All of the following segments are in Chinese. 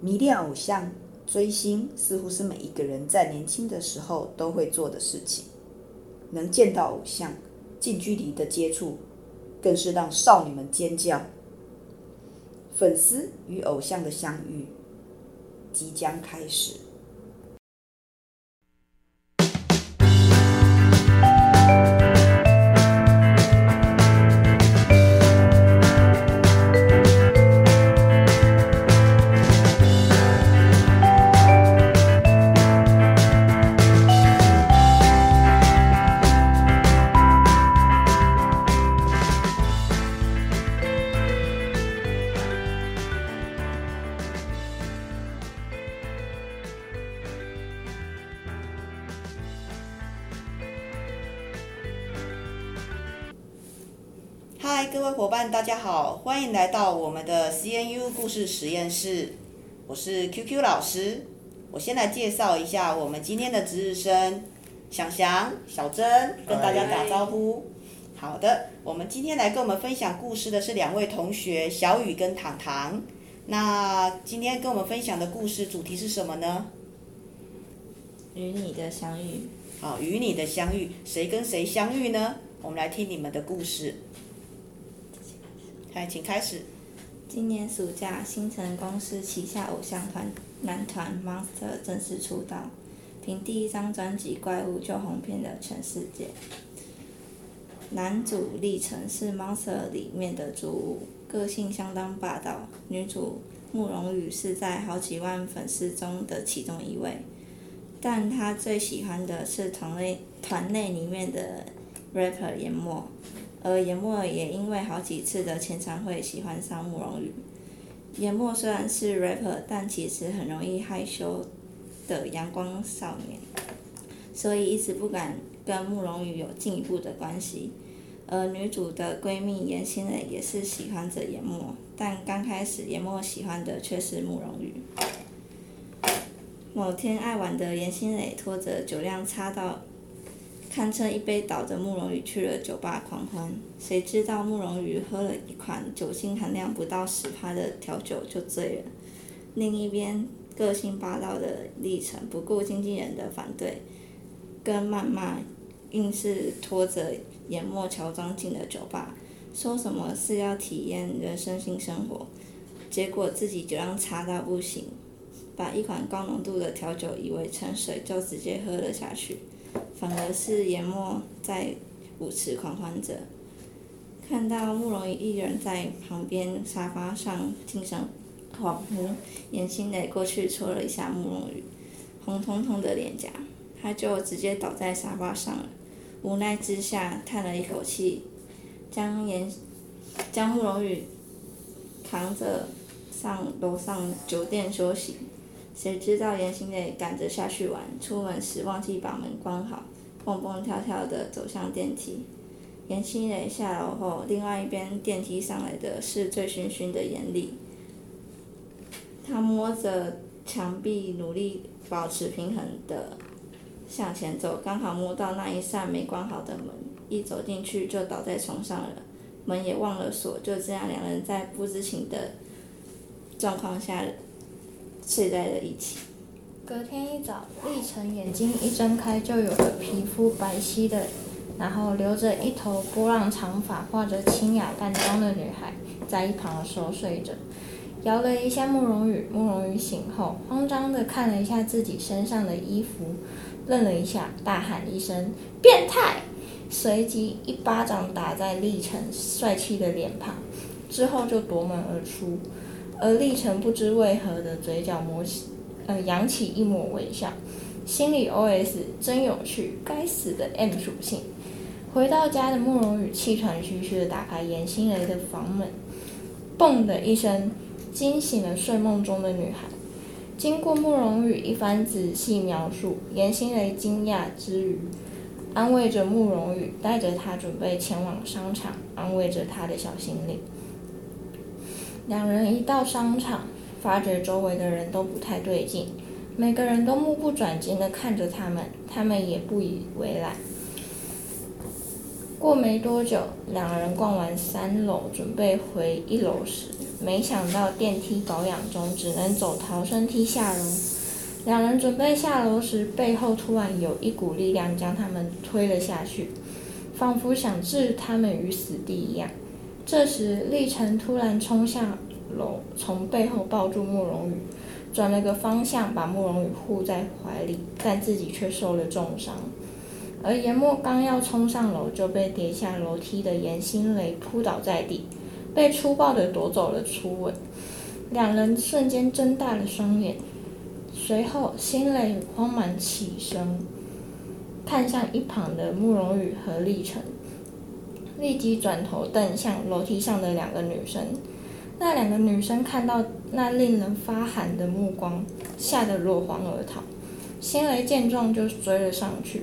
迷恋偶像、追星，似乎是每一个人在年轻的时候都会做的事情。能见到偶像，近距离的接触，更是让少女们尖叫。粉丝与偶像的相遇即将开始。各位伙伴，大家好，欢迎来到我们的 CNU 故事实验室。我是 QQ 老师。我先来介绍一下我们今天的值日生，祥祥、小珍，跟大家打招呼。好的，我们今天来跟我们分享故事的是两位同学，小雨跟糖糖。那今天跟我们分享的故事主题是什么呢？与你的相遇。好，与你的相遇，谁跟谁相遇呢？我们来听你们的故事。来，请开始。今年暑假，新城公司旗下偶像团男团 Monster 正式出道，凭第一张专辑《怪物》就红遍了全世界。男主立成是 Monster 里面的主舞，个性相当霸道；女主慕容羽是在好几万粉丝中的其中一位，但他最喜欢的是团内团内里面的 rapper 研墨。而研墨也因为好几次的签唱会喜欢上慕容羽。研墨虽然是 rapper，但其实很容易害羞的阳光少年，所以一直不敢跟慕容羽有进一步的关系。而女主的闺蜜严心蕾也是喜欢着研墨，但刚开始研墨喜欢的却是慕容羽。某天爱玩的严心蕾拖着酒量差到。堪称一杯倒的慕容羽去了酒吧狂欢，谁知道慕容羽喝了一款酒精含量不到十趴的调酒就醉了。另一边，个性霸道的立成不顾经纪人的反对跟谩骂，硬是拖着研墨乔装进了酒吧，说什么是要体验人生新生活，结果自己酒量差到不行，把一款高浓度的调酒以为成水就直接喝了下去。反而是淹没在舞池狂欢着，看到慕容羽一人在旁边沙发上精神恍惚，严欣蕾过去戳了一下慕容羽，红彤彤的脸颊，他就直接倒在沙发上了。无奈之下，叹了一口气，将严将慕容羽扛着上楼上酒店休息。谁知道严欣蕾赶着下去玩，出门时忘记把门关好，蹦蹦跳跳的走向电梯。严欣蕾下楼后，另外一边电梯上来的是醉醺醺的严厉。他摸着墙壁，努力保持平衡的向前走，刚好摸到那一扇没关好的门，一走进去就倒在床上了，门也忘了锁。就这样，两人在不知情的状况下。睡在了一起。隔天一早，立成眼睛一睁开就有了皮肤白皙的，然后留着一头波浪长发、化着清雅淡妆的女孩，在一旁熟睡着。摇了一下慕容羽，慕容羽醒后，慌张的看了一下自己身上的衣服，愣了一下，大喊一声“变态”，随即一巴掌打在立成帅气的脸庞，之后就夺门而出。而立成不知为何的嘴角磨起，呃，扬起一抹微笑，心里 OS 真有趣，该死的 M 属性。回到家的慕容羽气喘吁吁的打开严欣蕾的房门，嘣的一声，惊醒了睡梦中的女孩。经过慕容羽一番仔细描述，严欣蕾惊讶之余，安慰着慕容羽，带着他准备前往商场，安慰着他的小心灵。两人一到商场，发觉周围的人都不太对劲，每个人都目不转睛地看着他们，他们也不以为然。过没多久，两人逛完三楼，准备回一楼时，没想到电梯保养中，只能走逃生梯下楼。两人准备下楼时，背后突然有一股力量将他们推了下去，仿佛想置他们于死地一样。这时，立成突然冲下楼，从背后抱住慕容羽，转了个方向，把慕容羽护在怀里，但自己却受了重伤。而严墨刚要冲上楼，就被跌下楼梯的严新雷扑倒在地，被粗暴地夺走了初吻。两人瞬间睁大了双眼。随后，心雷慌忙起身，看向一旁的慕容羽和立成，立即转头瞪向楼梯上的两个女生。那两个女生看到那令人发寒的目光，吓得落荒而逃。新雷见状就追了上去，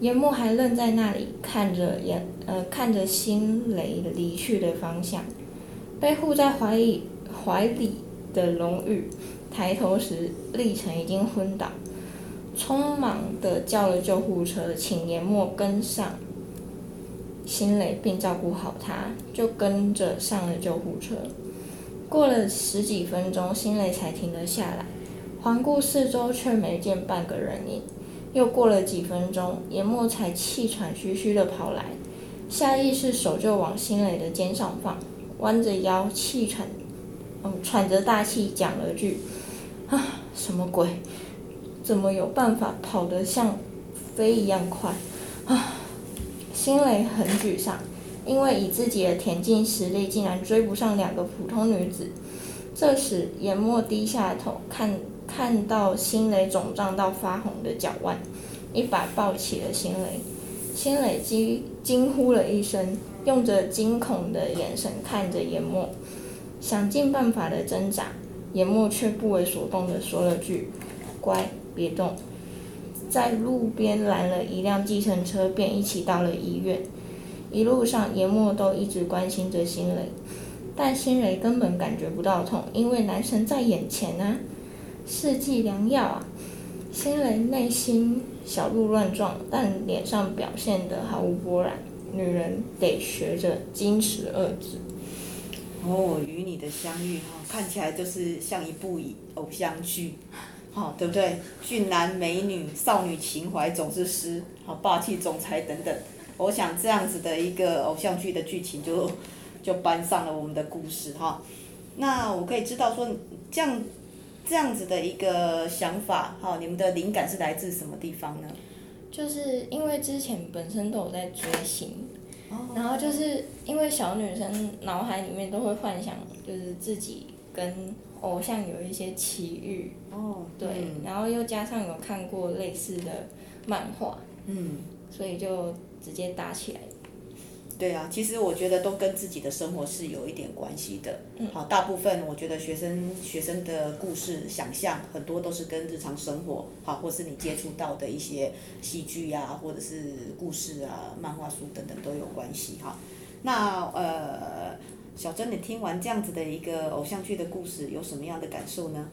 严墨还愣在那里看着严呃看着新雷离去的方向，被护在怀里怀里的龙宇。抬头时，立成已经昏倒，匆忙的叫了救护车，请严墨跟上新雷，并照顾好他，就跟着上了救护车。过了十几分钟，新雷才停了下来，环顾四周却没见半个人影。又过了几分钟，严墨才气喘吁吁地跑来，下意识手就往新雷的肩上放，弯着腰，气喘，嗯，喘着大气讲了句。啊，什么鬼？怎么有办法跑得像飞一样快？啊！新雷很沮丧，因为以自己的田径实力，竟然追不上两个普通女子。这时，颜墨低下头，看看到新雷肿胀到发红的脚腕，一把抱起了新雷。新雷惊惊呼了一声，用着惊恐的眼神看着颜墨，想尽办法的挣扎。颜墨却不为所动的说了句：“乖，别动。”在路边拦了一辆计程车，便一起到了医院。一路上，严墨都一直关心着新蕾，但新蕾根本感觉不到痛，因为男神在眼前啊，世纪良药啊！新蕾内心小鹿乱撞，但脸上表现得毫无波澜。女人得学着矜持二字。哦，与你的相遇哈，看起来就是像一部偶像剧，好，对不对？俊男美女，少女情怀总是诗，好，霸气总裁等等。我想这样子的一个偶像剧的剧情就 就搬上了我们的故事哈。那我可以知道说，这样这样子的一个想法哈，你们的灵感是来自什么地方呢？就是因为之前本身都有在追星。然后就是因为小女生脑海里面都会幻想，就是自己跟偶像有一些奇遇。哦。对，然后又加上有看过类似的漫画。嗯。所以就直接搭起来。对啊，其实我觉得都跟自己的生活是有一点关系的。嗯。好，大部分我觉得学生学生的故事想象很多都是跟日常生活，好，或是你接触到的一些戏剧啊，或者是故事啊、漫画书等等都有关系哈。那呃，小珍，你听完这样子的一个偶像剧的故事，有什么样的感受呢？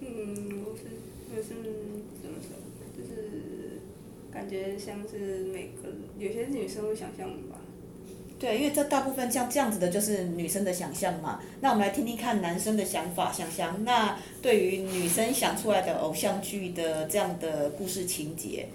嗯，我是我是怎么说？就是感觉像是每个有些女生会想象吧。对，因为这大部分像这样子的，就是女生的想象嘛。那我们来听听看男生的想法、想象。那对于女生想出来的偶像剧的这样的故事情节，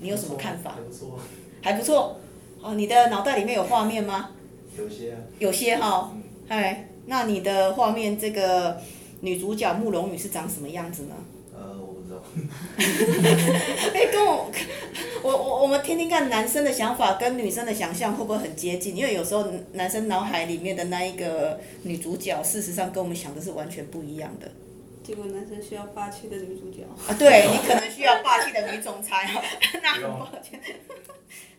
你有什么看法？还不错。还不错。哦，你的脑袋里面有画面吗？有些啊。有些哈、哦。哎、嗯，那你的画面这个女主角慕容羽是长什么样子呢？呃，我不知道 哎，跟我，我我我们听听看男生的想法跟女生的想象会不会很接近？因为有时候男生脑海里面的那一个女主角，事实上跟我们想的是完全不一样的。结果男生需要霸气的女主角。啊，对，你可能需要霸气的女总裁哈，那很抱歉，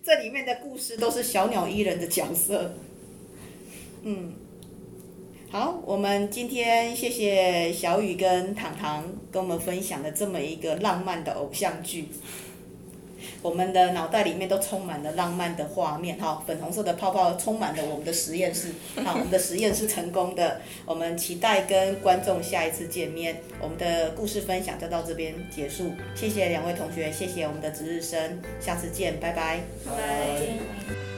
这里面的故事都是小鸟依人的角色。嗯。好，我们今天谢谢小雨跟糖糖跟我们分享了这么一个浪漫的偶像剧，我们的脑袋里面都充满了浪漫的画面哈，粉红色的泡泡充满了我们的实验室，好，我们的实验室成功的，我们期待跟观众下一次见面，我们的故事分享就到这边结束，谢谢两位同学，谢谢我们的值日生，下次见，拜拜。拜拜。